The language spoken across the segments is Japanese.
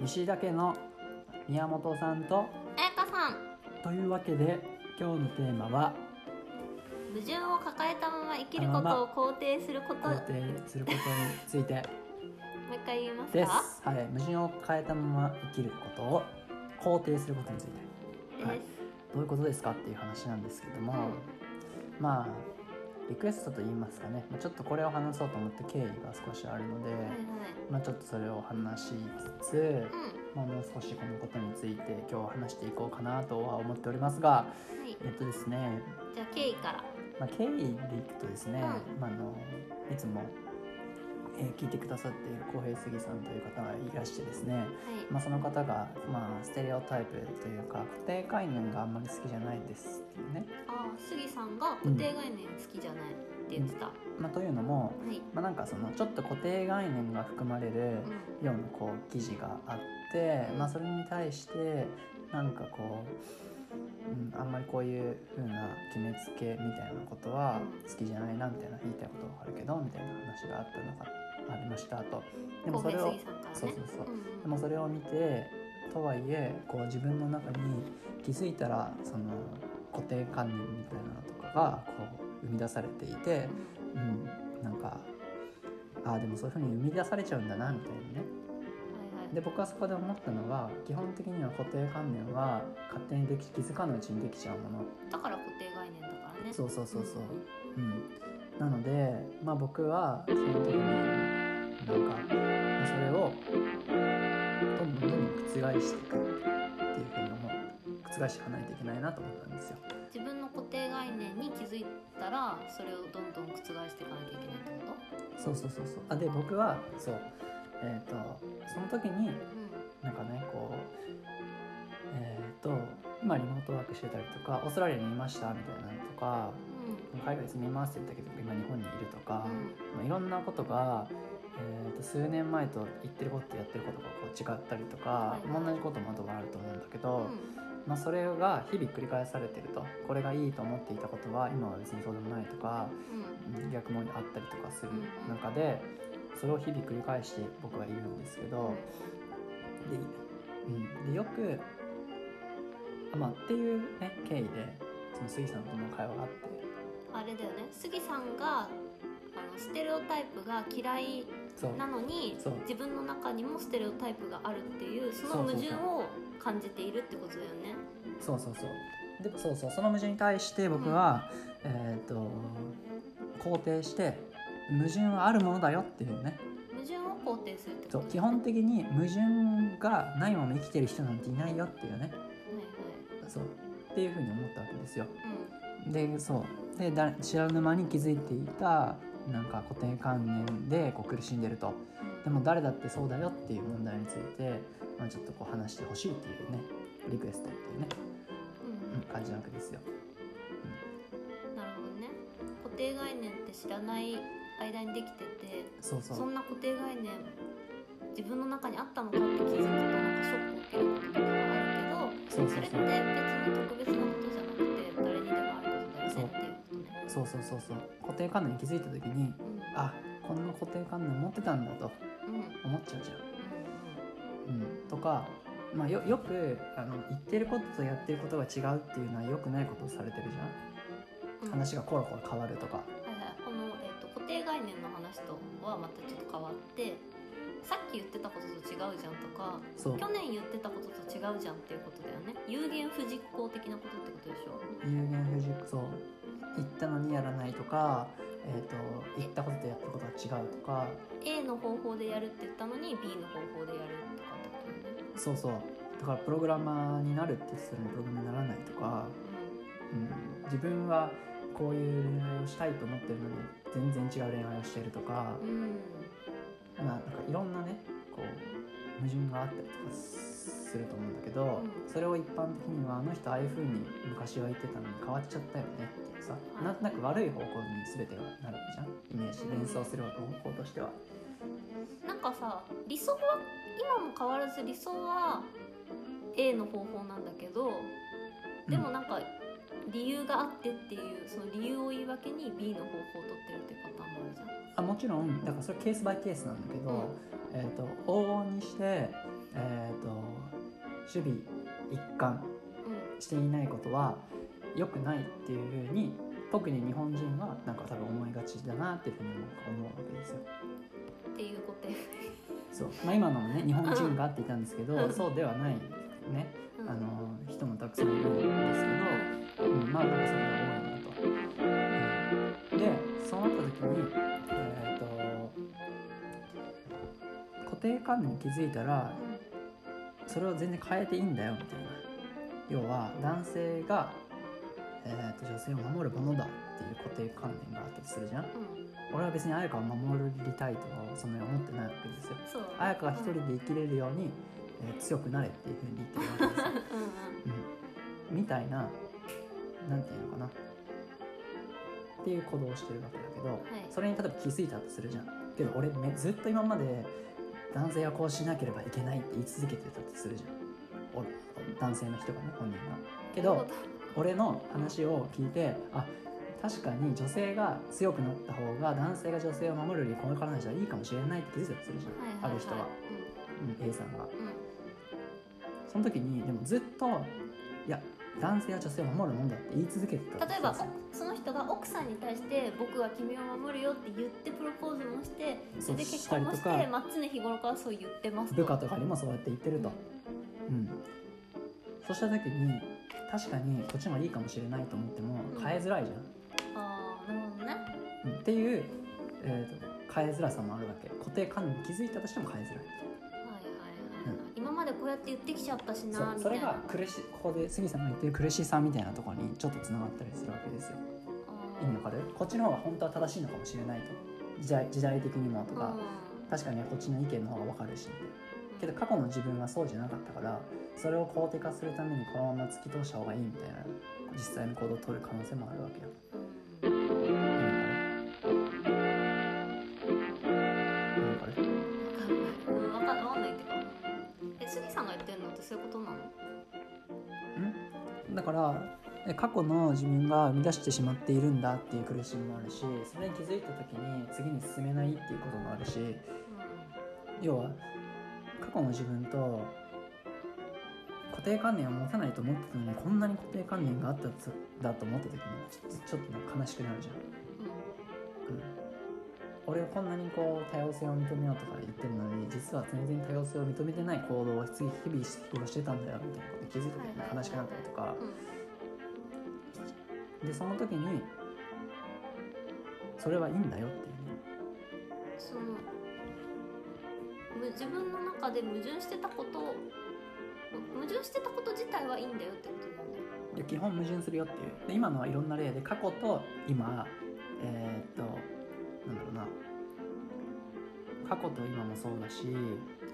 西田家の宮本さんと彩香さん。というわけで今日のテーマは矛盾を抱えたまま生きることを肯定すること。もう肯定することについて。一回言いますか？です、はい、矛盾を抱えたまま生きることを肯定することについて。はい。どういうことですかっていう話なんですけども、まあリクエストと言いますかね。まあちょっとこれを話そうと思って経緯が少しあるので、はいはい。まあ、ちょっとそれを話しつつ、うまあ、もう少しこのことについて今日は話していこうかなとは思っておりますがんはい。えっとですね、じゃあ経緯から。まあ、経緯でいくとですね、うん。まあ、あのいつも、えー聞いてくださっている浩平杉さんという方がいらしてですね、はい。まあ、その方が、まあ、ステレオタイプというか固定概念があんまり好きじゃないですっていうね、ああ杉さんが固定概念好きじゃないって言ってた、まあ、というのも、はい。まあ、なんかそのちょっと固定概念が含まれるうようなこう記事があって、まあ、それに対してなんかこう、うん、あんまりこういう風な決めつけみたいなことは好きじゃないなみたいな言いたいことはあるけどみたいな話があったのがありましたと。でんもそれをね。そうそうそう。うんでもそれを見てとはいえこう自分の中に気づいたらその固定観念みたいなのとかがこう生み出されていて、うん、なんかああでもそういうふうに生み出されちゃうんだなみたいなね。はいはい。で僕はそこで思ったのは基本的には固定観念は勝手にでき気づかぬうちにできちゃうもの。だから固定概念だからね。そうそうそうそう。うん。なのでまあ僕はその時になんかまあそれをどんどんどんどん覆していくっていうふうに思う覆していかないといけないなと思ったんですよ。自分の固定概念に気づいたらそれをどんどん覆していかなきゃいけないってこそうそうそうそう。あで僕はそう。えっ、とその時にとなんかねこうえっ、と今リモートワークしてたりとかオーストラリアにいましたみたいなのとかうん。海外に住みますって言ったけど今日本にいるとか、うん。まあ、いろんなことが、えー、と数年前と言ってることとやってることがこう違ったりとか、はい。はい同じこともあとはあると思うんだけうど、ん。まあ、それが日々繰り返されてるとこれがいいと思っていたことは今は別にそうでもないとかうん。逆もあったりとかするうん中でそれを日々繰り返して僕はいるんですけどで,、うん、でよくあまあっていうね経緯でその杉さんとの会話があって。あれだよね。杉さんがあのステレオタイプが嫌いなのに自分の中にもステレオタイプがあるっていうその矛盾を感じているってことだよね。そうそうそう。でそうそう。その矛盾に対して僕は、えっ、と肯定して矛盾はあるものだよっていうね。矛盾を肯定するってことそう。基本的に矛盾がないまま生きてる人なんていないよっていうね。はいはい。そう。っていうふうに思ったわけですよ。うでそう。でだ知らぬ間に気づいていたなんか固定観念でこう苦しんでると。んでも誰だってそうだよっていう問題について、まあ、ちょっとこう話してほしいっていうねリクエストっていうね、うん。うん感じなわけですよ。なるほどね。固定概念って知らない間にできててそうそう。そんな固定概念自分の中にあったのかって気づくとなんかショックを受けることとかがあるけどそうそうそう。それって別に特別なそうそうそうそう。固定観念に気づいた時にうん。あこんな固定観念持ってたんだとうん。思っちゃうじゃん。うん、とか、まあ、よよくあの言ってることとやってることが違うっていうのはよくないことをされてるじゃん。うん。話がコロコロ変わるとか。はいはい、この、えー、と固定概念の話とはまたちょっと変わってさっき言ってたことと違うじゃんとか去年言ってたことと違うじゃんっていうことだよね。有言不実行的なことってことでしょ？有言不実そう言ったのにやらないとか、えー、と言ったこととやってることが違うとか。A の方法でやるって言ったのに B の方法でやるとかってことそうそう。だからプログラマーになるって言ってたのにプログラマーにならないとか、うん、自分はこういう恋愛をしたいと思ってるのに全然違う恋愛をしてるとか、うん、うん。まあ、なんかいろんなねこう矛盾があったりとかすると思うんだけど、うんそれを一般的にはあの人ああいう風に昔は言ってたのに変わっちゃったよねっていうさ、はいなんとなく悪い方向に全てがなるじゃんイメージ連想する方向としては。なんかさ理想は今も変わらず理想は A の方法なんだけどでもなんか理由があってっていうその理由を言い訳に B の方法を取ってるっていうパターンもあるじゃん。あもちろん。だからそれケースバイケースなんだけど、えー、と往々にしてえー、と守備一貫うん。していないことは良くないっていうふうに特に日本人はなんか多分思いがちだなっていうふうに思うわけですよ。っていうことそう。まあ、今のもね日本人がって言ったんですけどうん。そうではないね。うん。あの人もたくさんいるまあなんかそれが多いなと。うん、でそうなった時に、えー、と固定観念に気づいたらそれを全然変えていいんだよみたいな要は男性が、えー、と女性を守るものだっていう固定観念があったとするじゃん。うん。俺は別に彩香を守りたいとかそんなに思ってないわけですよそう。彩香が一人で生きれるように、えー強くなれっていうふうに言ってるわけですよ、うんうん。うん、みたいななんていうのかな。っていう行動をしてるわけだけど、い。それに例えば気づいたとするじゃん。けど俺めずっと今まで男性はこうしなければいけないって言い続けてたとするじゃん。お男性の人がね本人がけど俺の話を聞いてあ確かに女性が強くなった方が男性が女性を守るよりこれからの人はいいかもしれないって気づいたとするじゃん、はいはいはい。ある人は、うん、A さんが。うんうん。その時にでもずっといや男性は女性を守るもんだって言い続けてたと例えばその人が奥さんに対して僕は君を守るよって言ってプロポーズもしてそれで結婚もしてまあ常日頃からそう言ってます部下とかにもそうやって言ってると、うん、そうした時に確かにこっちの方がいいかもしれないと思ってもうん。変えづらいじゃん、ああなるほどね。うん。っていう、えーと変えづらさもあるわけ。固定観念に気づいたとしても変えづらいこうやって言ってきちゃったしそうそれが苦しここで杉さんが言ってる苦しさみたいなところにちょっとつながったりするわけですよ。意味わかる？こっちの方が本当は正しいのかもしれないと。時代時代的にもとか、確かにこっちの意見の方が分かるしけど過去の自分はそうじゃなかったからそれを肯定化するためにこのまま突き通した方がいいみたいな実際の行動を取る可能性もあるわけよだからえ過去の自分が生み出してしまっているんだっていう苦しみもあるしそれに気づいた時に次に進めないっていうこともあるし要は過去の自分と固定観念を持たないと思ってたのにこんなに固定観念があったとだと思った時にちょっとちょっとなんか悲しくなるじゃん、うん、俺はこんなにこう多様性を認めようとか言ってるのに実は全然多様性を認めてない行動を日々日々してたんだよみたいなに気づいた時に悲しくなったりとか。うん。でその時にそれはいいんだよっていうね。そのむ自分の中で矛盾してたことを矛盾してたこと自体はいいんだよってことだよね。いや基本矛盾するよっていう。で今のはいろんな例で過去と今えーっとなんだろうな。過去と今もそうだし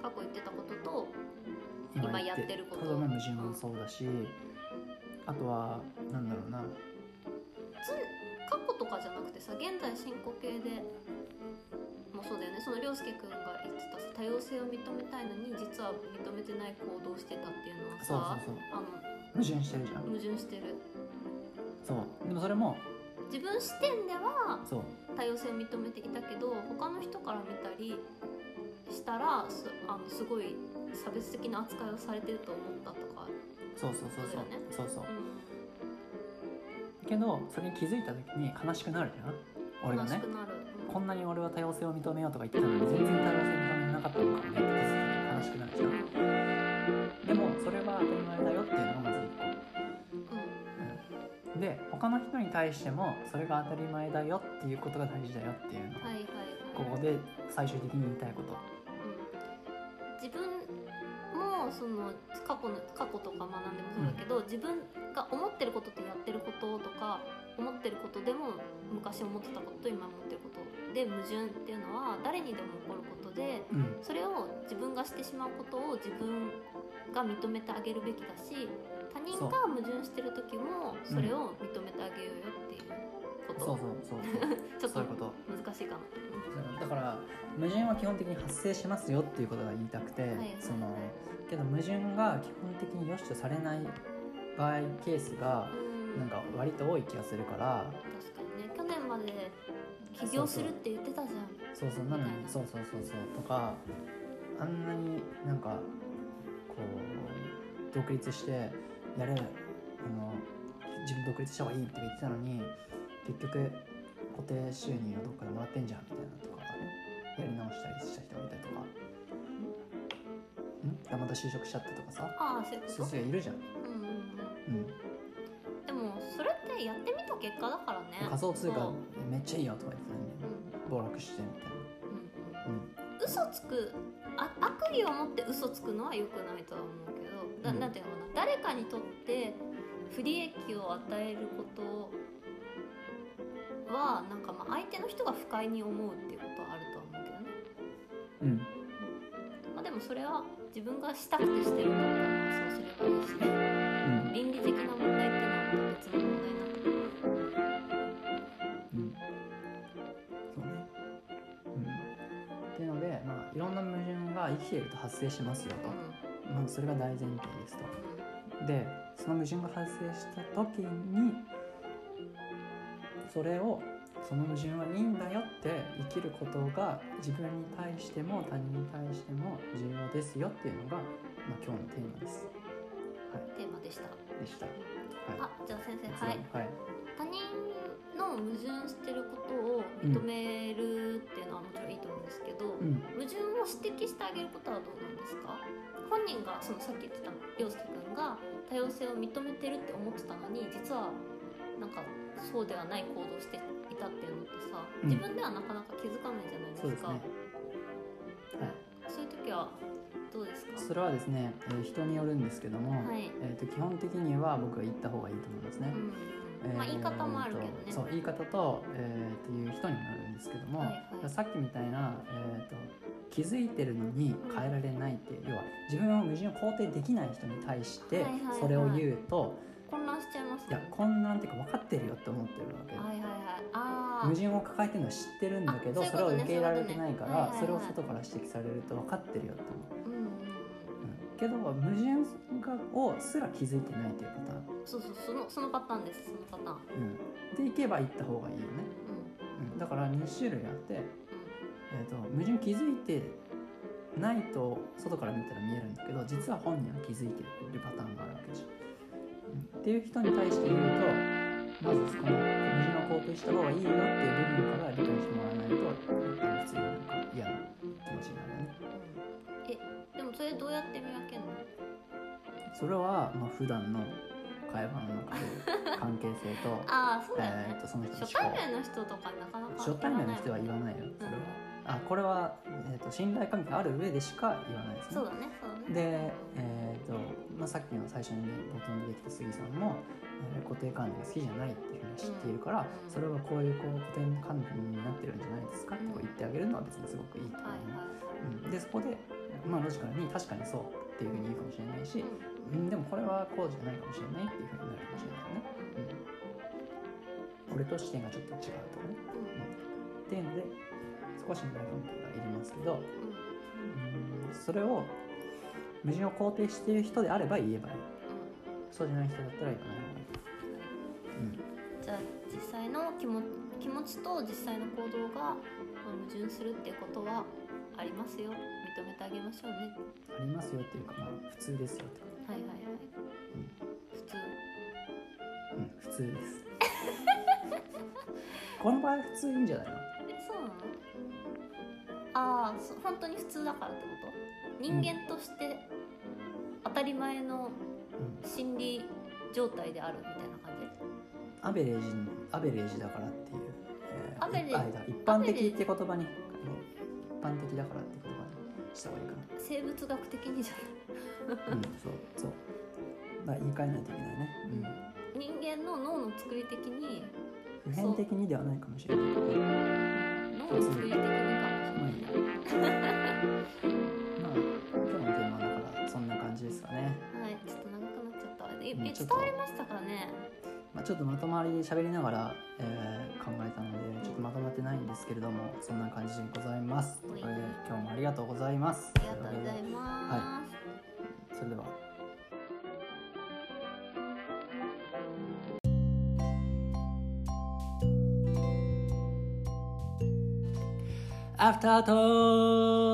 過去言ってたことと今今やってること。の矛盾もそうだし、あとはなんだろうな。つ過去とかじゃなくてさ現在進行形でもそうだよね。その涼介君が言ってたさ多様性を認めたいのに実は認めてない行動をしてたっていうのはそうさそうそう。あの矛盾してるじゃん。矛盾してる。そう。でもそれも自分視点では多様性を認めていたけど他の人から見たりしたらすあのすごい差別的な扱いをされてると思ったとか、そうそうそうそう。ね。そうそう。うけどそれに気づいた時に悲しくなるじゃん俺ん、がね。こんなに俺は多様性を認めようとか言ってたのに全然多様性認めなかったのかもね。って気づいた時に悲しくなるじゃん。でもそれは当たり前だよっていうのがまず一個うん。で他の人に対してもそれが当たり前だよっていうことが大事だよっていうの。はいはいはい。ここで最終的に言いたいことその過去の過去とか学んでもそうだけど、自分が思ってることとやってることとか思ってることでも昔思ってたことと今思ってることで矛盾っていうのは誰にでも起こることでうん。それを自分がしてしまうことを自分が認めてあげるべきだし他人が矛盾してる時もそれを認めてあげようよっていうこと、そうそうそう ちょっと難しいかな、だから矛盾は基本的に発生しますよっていうことが言いたくて、いはいはい。そのけど矛盾が基本的に良しとされない場合ケースがうん。なんか割と多い気がするから。確かにね。去年まで起業するって言ってたじゃん。そうそうなのにそうそうそうそう。とかあんなになんかこう独立してやれあの自分独立した方がいいって言ってたのに結局固定収入をどっかでもらってんじゃんみたいなとかねやり直したりした人がいたりとかんまた就職しちゃったとかさ。ああそういうこそうと？いう人いるじゃん、うんうんうん。うん、でもそれってやってみた結果だからね。仮想通貨そうめっちゃいいよとか言ってたのに。うん。暴落してみたいな。うん。うん。嘘つくあ悪意を持って嘘つくのは良くないとは思うけどなうん。なんていうのかな。誰かにとって不利益を与えることはなんかまあ相手の人が不快に思うっていうことはあるとは思うけどね、うん。うん。まあ、でもそれは自分がしたくてしてるんだったらまあそうすればいいしうん倫理的な問題っていうのはまた別の問題になってくるうん。そうね。うん。っていうのでまあいろんな矛盾が生きていると発生しますよと、まあ、それが大前提ですと。でその矛盾が発生した時にそれをその矛盾はいいんだよって生きることが自分に対しても他人に対しても重要ですよっていうのが、まあ、今日のテーマです。うんテーマでしたでした。あじゃあ先生はいはい。他人の矛盾してることを認めるっていうのはもちろんいいと思うんですけど、うん。矛盾を指摘してあげることはどうなんですか？本人がそのさっき言ってた陽介君が多様性を認めてるって思ってたのに実はなんかそうではない行動をしていたっていうのってさうん。自分ではなかなか気づかないじゃないですか、そうですね。はい。そういう時はどうですか？それはですね、えー人によるんですけども、はい。えー、と基本的には僕は言った方がいいと思いますね。うんまあ言い方もあるけどね。えーとそう言い方と、えー、っていう人にもよるんですけども、はいはい。さっきみたいな、えー、と気づいてるのに変えられないっていう要は自分を矛盾を肯定できない人に対してはいはいはい。それを言うと、混乱しちゃいますいやね混乱っていうか分かってるよって思ってるわけ、はいはいはい。ああ矛盾を抱えてるのは知ってるんだけどそれを受け入れられてないからね。それを外から指摘されると分かってるよって思う。うんうんけど矛盾がをすら気づいてないというパターン、そうそうそのそのパターンですそのパターン。うん、でいけば行った方がいいよね、うんうん、だから2種類あって、えー、と矛盾気づいてないと外から見たら見えるんだけど実は本人は気づいてるパターンがあるわけじゃん、っていう人に対して言うとまずこの矛盾を肯定した方がいいよっていう部分から理解してもらわないと普通になんか嫌な気持ちになるよね。うんえでもそれどうやって見分けるの？それはまあ普段の会話の中で関係性と ああそうだよね。えー、とその人の初対面の人とかなかなか初対面の人は言わないよそれは、あこれは、えー、と信頼関係がある上でしか言わないですね。そうだねそうだね。で、えーとまあ、さっきの最初に冒頭に出てきた杉さんも、えー固定観念が好きじゃないっていうふうに知っているから、うん。それはこういうこう固定観念になってるんじゃないですかって言ってあげるのは別にすごくいいと思いはいうん、でそこで、まあ、ロジカルに確かにそうっていうふうに言うかもしれないし、うん、でもこれはこうじゃないかもしれないっていうふうになるかもしれないよね、うん、俺と視点がちょっと違うとかね、うん、っていうので少し信頼関係がいりますけど、うん。うんうんそれを矛盾を肯定している人であれば言えばいい。そうじゃない人だったら言わない方がいい、じゃあ実際の気も気持ちと実際の行動がまあ矛盾するっていうことはありますよ。認めてあげましょうね。うん、ありますよっていうかまあ普通ですよってこはいはいはい。普通。と、うん、普通です。この場合普通いいんじゃないの？ああそ本当に普通だからってこと？人間として当たり前のうん。心理状態であるみたいな感じ？アベレージアベレージだからっていう、えアベレージ？一般的って言葉に一般的だからって言葉にした方がいいか生物学的にじゃなうんそうそう。だ言い換えないといけないね、ない人間の脳の作り的にうん、普遍的にではないかもしれないけど。ま脳の作り的にええうんちょっと。伝わりましたかね？まあ、ちょっとまとまり喋りながら、えー考えたのでちょっとまとまってないんですけれどもそんな感じでございます。とい。うことで今日もありがとうございます。ありがとうございます、それではアフタートー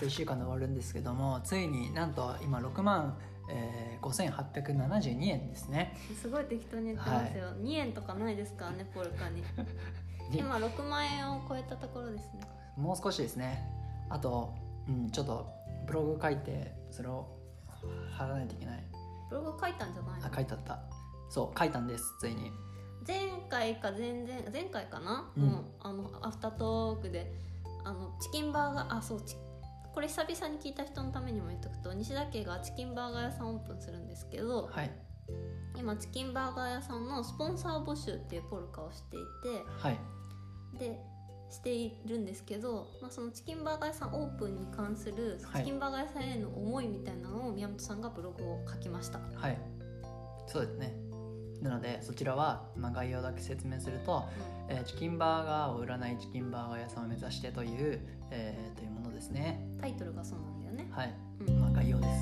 と1週間で終わるんですけどもついになんと今6万、えー、5872円ですね。すごい適当に言ってますよ、2円とかないですからねポルカに。に今6万円を超えたところですね。もう少しですね。あと、うん、ちょっとブログ書いてそれを貼らないといけない。ブログ書いたんじゃないの？あ書いてあった。そう書いたんですついに。前回か前々前回かな、うん。もうあのアフタートークであのチキンバーガーあそうチこれ久々に聞いた人のためにも言っとくと西田家がチキンバーガー屋さんオープンするんですけどはい。今チキンバーガー屋さんのスポンサー募集っていうポルカをしていはい。てでしているんですけど、まあ、そのチキンバーガー屋さんオープンに関するはい。チキンバーガー屋さんへの思いみたいなのを宮本さんがブログを書きました。はい。そうですねなのでそちらは、まあ、概要だけ説明すると、えーチキンバーガーを売らないチキンバーガー屋さんを目指してという、えーというものですね。タイトルがそうなんだよね。はい、うん。まあ概要です。は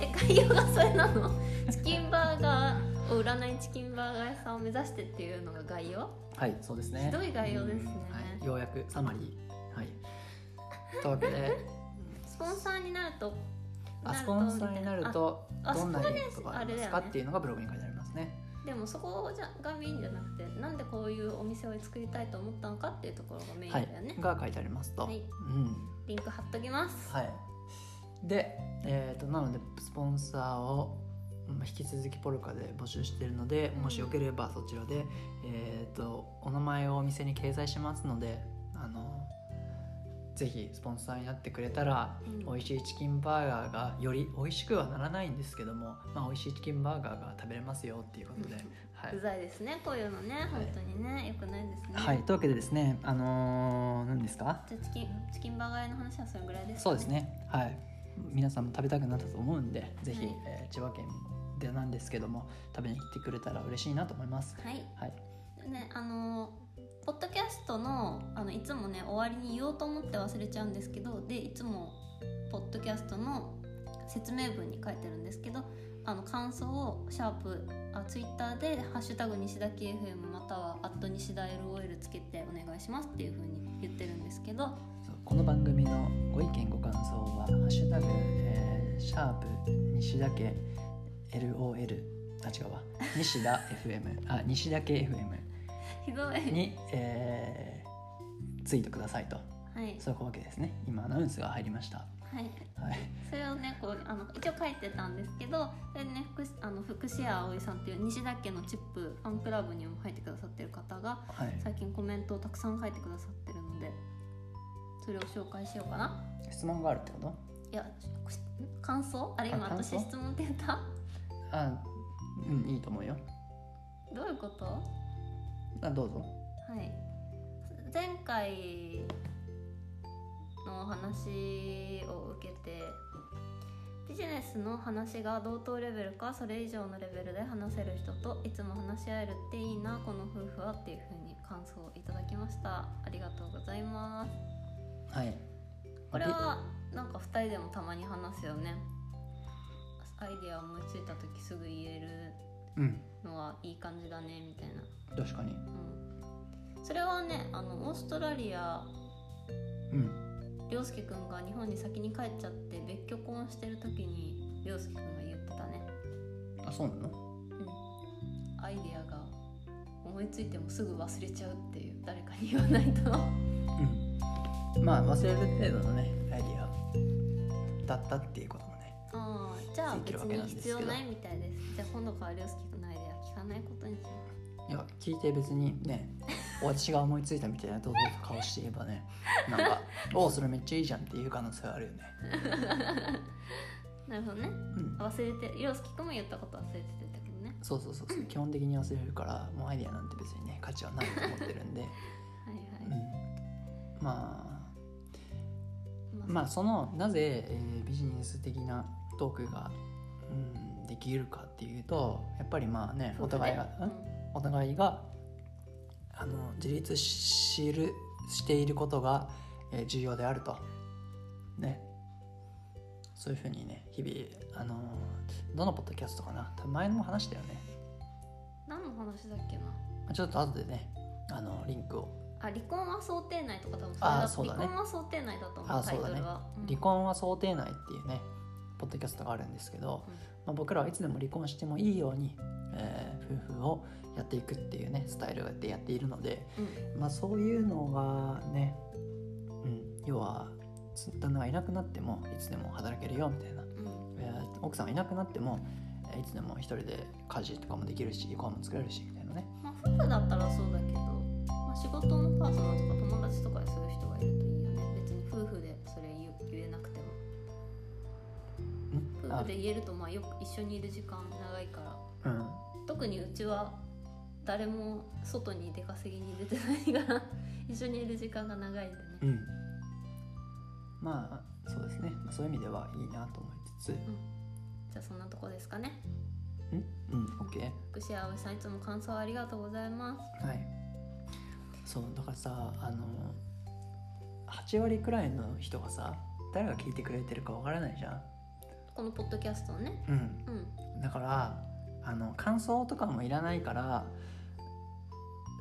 い。え概要がそれなの？チキンバーガーを売らないチキンバーガー屋さんを目指してっていうのが概要？はいそうですね。ひどい概要ですね。はい、ようやくサマリー。はい。というわけで。スポンサーになるとあスポンサーになるとあどんなことがありますか？っていうのがブログに書いてありますね。あでもそこじゃがメインじゃなくてなんでこういうお店を作りたいと思ったのかっていうところがメインはいだよね、が書いてありますと、はい。うん。リンク貼っときます。はい。で、えー、となのでスポンサーをまあ引き続きポルカで募集しているのでもしよければそちらで、えー、とお名前をお店に掲載しますのであのぜひスポンサーになってくれたら、うん。美味しいチキンバーガーがより美味しくはならないんですけども、まあ、美味しいチキンバーガーが食べれますよっていうことで、はい、うざいですねこういうのね本当にね、よくないですね。はい、というわけでですねあのー何ですか？じゃあチキンチキンバーガー屋の話はそれぐらいですかそうですね。はい。皆さんも食べたくなったと思うんでぜひ、はい。えー千葉県でなんですけども食べに来てくれたら嬉しいなと思います。はい。はい。ねあのポッドキャストのあのいつもね終わりに言おうと思って忘れちゃうんですけどでいつもポッドキャストの説明文に書いてるんですけどあの感想をシャープあツイッターで「ハッシュタグ西田 KFM」または「アット西田 LOL」つけてお願いしますっていう風に言ってるんですけどこの番組のご意見ご感想は「ハッシュタグ、えーシャープ西田家 LOL」あ違うわ。西田 FM あ西田家 FM ひどい。に、えーツイートくださいと。はい、そういうわけですね。今アナウンスが入りました。はい、はい。それをねこうあの一応書いてたんですけどそれでね福あの福士屋葵さんっていう西田家のチップファンクラブにも入ってくださってる方がはい。最近コメントをたくさん書いてくださってるのでそれを紹介しようかな。質問があるってこと？いやし感想？あれ今私質問って言った？あうんいいと思うよ。どういうこと？はあどうぞ。い。前回の話を受けてビジネスの話が同等レベルかそれ以上のレベルで話せる人といつも話し合えるっていいなこの夫婦はっていうふうに感想をいただきました。ありがとうございます。はいこれはなんか2人でもたまに話すよね。アイデア思いついた時すぐ言える。うんのはいい感じだねみたいな、確かに。うん、それはねあのオーストラリアうん。涼介くんが日本に先に帰っちゃって別居婚してる時に涼介くんが言ってたね。あそうなの？うん。アイデアが思いついてもすぐ忘れちゃうっていう誰かに言わないと。うん。まあ忘れる程度のねアイディアだったっていうこともねああじゃあ別になんですけど。必要ないみたいです。じゃあ今度から涼介くんないことにしよいや聞いて別にね 私が思いついたみたいな堂々と顔して言えばねなんか「おおそれめっちゃいいじゃん」っていう可能性はあるよね。う なるほどね。うん。忘れて涼介くんも言ったこと忘れててたけどね。そうそうそうそう。基本的に忘れるからもうアイディアなんて別にね価値はないと思ってるんで、はいうん。はい、、まあ。まあそのなぜ、えービジネス的なトークが、うん、できるかっていうとやっぱりまあねお互いが、お互いがあの自立しるしていることが、えー重要であると。ね。そういうふうにね日々あのどのポッドキャストかな？前のも話したよね。何の話だっけな？まあちょっと後でねあのリンクを。あ離婚は想定内とか多分それあだそうだね。離婚は想定内だと思うあそうだね。うん。離婚は想定内っていうねポッドキャストがあるんですけど、まあ、僕らはいつでも離婚してもいいように、えー夫婦をやっていくっていうねスタイルでやっているので、うん。まあ、そういうのがね、うん、要はつ旦那がいなくなってもいつでも働けるよみたいな、うん。えー奥さんがいなくなってもえーいつでも一人で家事とかもできるしご飯も作れるしみたいなね。まあ、夫婦だったらそうだけど、まあ、仕事のパートナーとか友達とかでする人がいるといい夫婦で言える。とまあよく一緒にいる時間長いから。うん。特にうちは誰も外に出稼ぎに出てないから 一緒にいる時間が長いんでね。うん。まあそうですね。まあそういう意味ではいいなと思いつつ。じゃあそんなとこですかね。うん？うん OK 福士葵さんいつも感想ありがとうございます。はい。そうだからさあの8割くらいの人がさ誰が聞いてくれてるかわからないじゃんこのポッドキャストをね。うん。うんだからあの感想とかもいらないから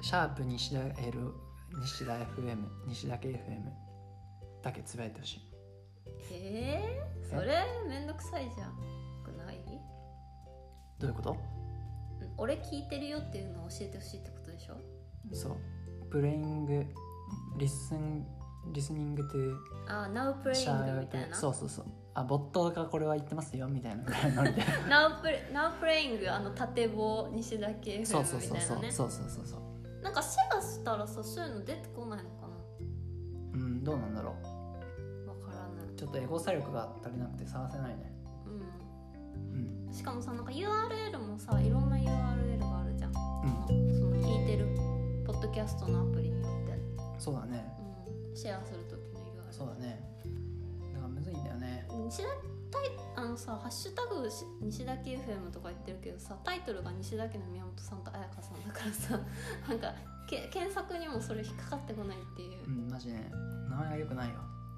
シャープ西田 L 西田 FM 西田 KFM だけつぶやいてほしい。えー、それめんどくさいじゃん。くない？どういうこと？うん俺聞いてるよっていうのを教えてほしいってことでしょ？そう。プレイングリスンリスニングトゥあ Now シ Playing ャーみたいな？プ。そうそうそうあボットがこれは言ってますよみたいなぐらいのノリで。Now, Play- Now Playing あの縦棒西田系 FM そうそうそうみたいなね。そうそうそうそうそうなんかシェアしたらさそういうの出てこないのかうんどうなんだろなわからない。うちょっとエゴサ力が足りなくて探せないね。うん。うん。しかもさなんか URL もさいろんな URL があるじゃん、うん。その聞いてるポッドキャストのアプリによって、そうだね。うん、シェアする時の URL そうだねずいんだよね。西田タイあのさ「ハッシュタグし西田家 FM」とか言ってるけどさタイトルが西田家の宮本さんと彩香さんだからさ なんかけ検索にもそれ引っかかってこないっていう。うんマジね名前が良くないよ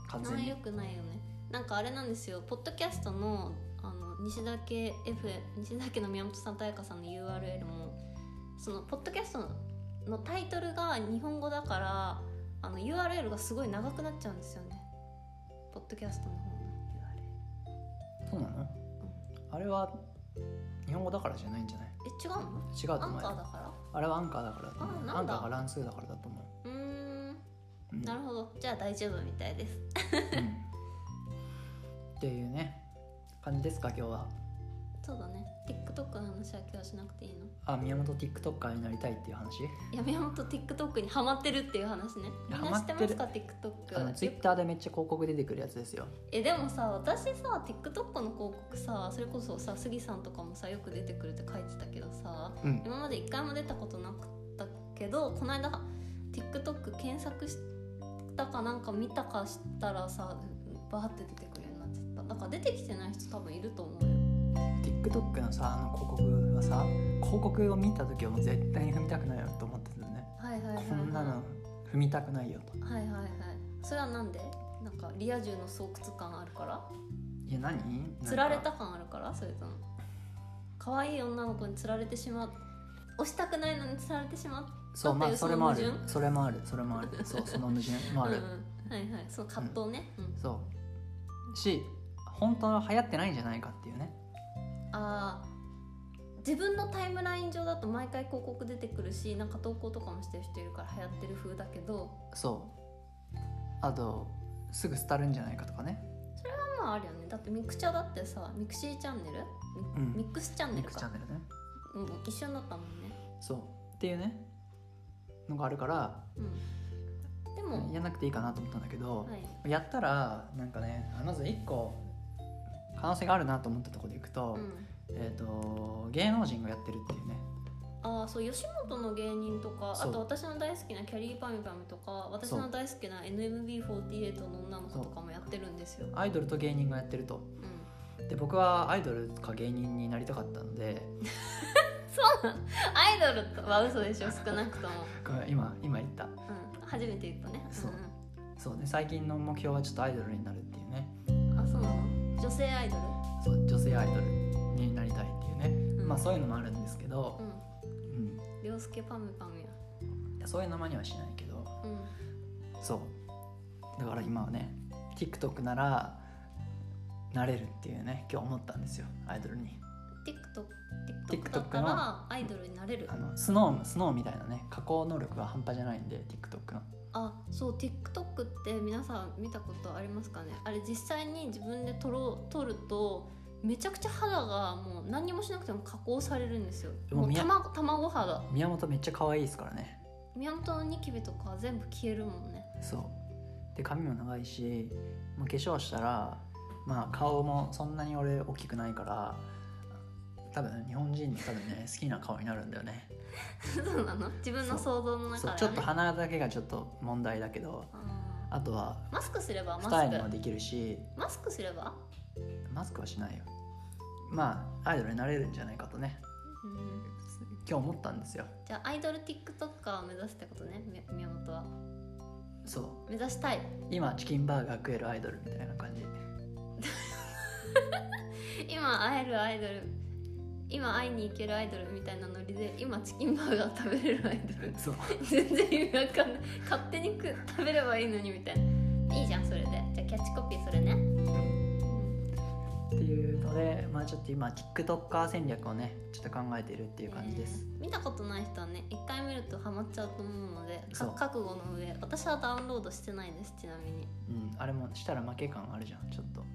完全に。名前よくないよね。なんかあれなんですよ。ポッドキャストのあの西田家 F 西田家の宮本さんと彩香さんの URL もそのポッドキャストのタイトルが日本語だからあの URL がすごい長くなっちゃうんですよねポッドキャストの方の URL そうなの？あれは日本語だからじゃないんじゃない？え違うの？違うとアン思うよ。カーだから？あれはアンカーだから。だと思うアンカーが乱数だからだと思う。ーん。う、うん。なるほど。じゃあ大丈夫みたいです。うん。っていうね。感じですか今日は。そうだね TikTok の話は今日しなくていいの？あ宮本 TikToker になりたいっていう話？いや宮本 TikTok にハマってるっていう話ね。みんな知ってますか？TikTok あのツイッターでめっちゃ広告出てくるやつですよ。えでもさ私さ TikTok の広告さそれこそさ杉さんとかもさよく出てくるって書いてたけどさうん。今まで一回も出たことなかったけどこの間 TikTok 検索したかなんか見たかしたらさバーって出てくるようになっちゃった。だから出てきてない人多分いると思うよ TikTok のさあの広告はさ広告を見た時はもう絶対に踏みたくないよと思ってたよね。はいはいはい、はい、こんなの踏みたくないよと。はいはいはい。それはなんで？なんかリア充の巣窟感あるから？いや何？釣られた感あるから？それとも。可愛い女の子に釣られてしまう。押したくないのに釣られてしまうそうまあそれもある。それもある。それもある。そうその矛盾。もある、うんうん、はいはい。その葛藤ね、うん。そう。し本当は流行ってないんじゃないかっていうねあー自分のタイムライン上だと毎回広告出てくるしなんか投稿とかもしてる人いるから流行ってる風だけど。そう。あとすぐ廃るんじゃないかとかね。まああるよね。だってミクチャだってさミクシーチャンネル？ミ,、うん。ミックスチャンネミルか。クチャンネルね。うん、一緒になったもんね。そう。っていうね。のがあるからうん。でも、やんなくていいかなと思ったんだけど、はい。やったらなんかねまず1個可能性があるなと思ったところでいくと,、うん、えー、と芸能人がやってるっていうね。ああそう吉本の芸人とかあと私の大好きなキャリーパミュパミュとか私の大好きな NMB48 の女の子とかもやってるんですよ、アイドルと芸人がやってると。うん、で僕はアイドルか芸人になりたかったので。そうアイドルは嘘でしょ少なくとも、今今言った。うん、初めて言ったね。そうん。そうね最近の目標はちょっとアイドルになるっていうね女女性アイドル？そう女性アイドルになりたいっていうね、うん。まあそういうのもあるんですけど、うん。うん涼介パムパムや。そういうのまにはしないけど。うん。そう。だから今はね TikTok ならなれるっていうね今日思ったんですよ。アイドルに。TikTok, TikTok だったらアイドルになれる。あのスノースノーみたいなね加工能力が半端じゃないんで TikTok のあそう TikTok って皆さん見たことありますかね？あれ実際に自分で撮ろう撮るとめちゃくちゃ肌がもう何にもしなくても加工されるんですよ。でもう卵卵肌。宮本めっちゃ可愛いですからね。宮本のニキビとかは全部消えるもんね。そう。で髪も長いしもう化粧したらまあ顔もそんなに俺大きくないから多分日本人の多分ね好きな顔になるんだよねそうなの？自分の想像の中で、ね、ちょっと鼻だけがちょっと問題だけどああとはーマスクすればマスク。もできるし。マスクすれば？マスクはしないよ。まあアイドルになれるんじゃないかとね。うん。今日思ったんですよ。じゃあアイドル TikToker を目指すってことねみ宮本は。そう。目指したい。今チキンバーガー食えるアイドルみたいな感じ。今会えるアイドル今会いに行けるアイドルみたいなノリで今チキンバーガー食べれるアイドル。そう。全然意味わかんない。勝手に食食べればいいのにみたいな。いいじゃんそれで。じゃあキャッチコピーそれね。っていうのでまあちょっと今 TikToker 戦略をねちょっと考えているっていう感じです、ね見たことない人はね一回見るとハマっちゃうと思うのでかそう。覚悟の上。私はダウンロードしてないですちなみに、うん、あれもしたら負け感あるじゃんちょっと。うん、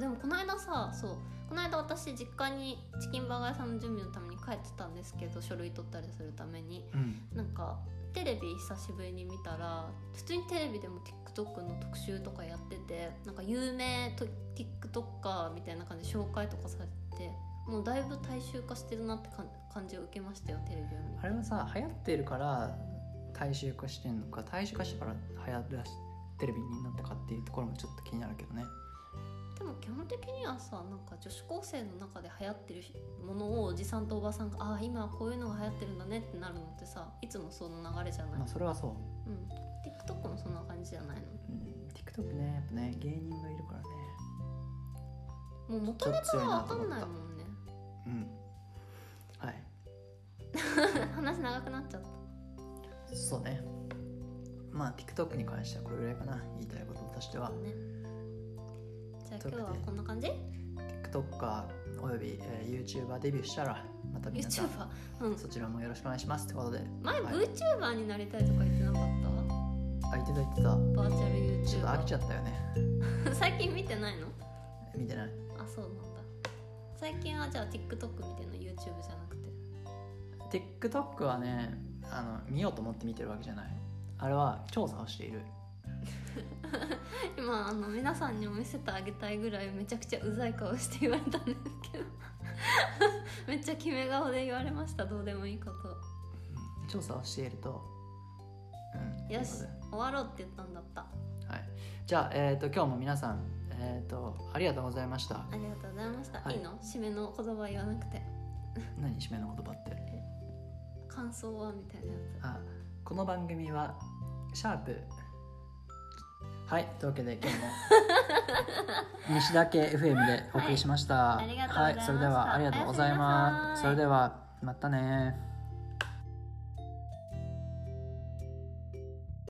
でもこの間さそうこの間私実家にチキンバーガー屋さんの準備のために帰ってたんですけど書類取ったりするために。うん。なんかテレビ久しぶりに見たら普通にテレビでも TikTok の特集とかやっててなんか有名と TikToker みたいな感じで紹介とかされてもうだいぶ大衆化してるなって感感じを受けましたよテレビをあれはさ流行ってるから大衆化してんのか大衆化してから流行らしテレビになったかっていうところもちょっと気になるけどねでも基本的にはさなんか女子高生の中で流行ってるものをおじさんとおばさんがああ今はこういうのが流行ってるんだねってなるのってさいつもその流れじゃない、まあそれはそう、うん TikTok もそんな感じじゃないのうん、TikTok ねやっぱね芸人がいるからね。もう元ネタは分かんないもんね。うん。はい。話長くなっちゃった。そうね。まあ TikTok に関してはこれぐらいかな言いたいこととしては。ねじゃあ今日はこんな感じ？TikToker および、えー YouTuber デビューしたらまた皆さん YouTuber うん。そちらもよろしくお願いしますってことで。前はい。VTuber になりたいとか言ってなかっあ言ってた言ってた。たバーチャルちょっと飽きち YouTuber ゃったよね。最近見てないの？見てない。あそうなんだ。最近はじゃあ TikTok 見てんの？YouTube じゃなくて。TikTok はねあの見ようと思って見てるわけじゃない。あれは調査をしている 今あの皆さんにも見せてあげたいぐらいめちゃくちゃうざい顔して言われたんですけど。めっちゃ決め顔で言われました。どうでもいいこと。うん。調査をしていると、うん、よし。終わろうって言ったんだった。はい、じゃあ、えー、と今日も皆さん、えー、とありがとうございました。ありがとうございました、はい。い、いの？締めの言葉言わなくて。何締めの言葉って？感想は？みたいなやあこの番組はシャープはいというわけで今日も西田家 FM でお送りしました、はいありがとうございました。はい、それではありがとうございます。それではまたね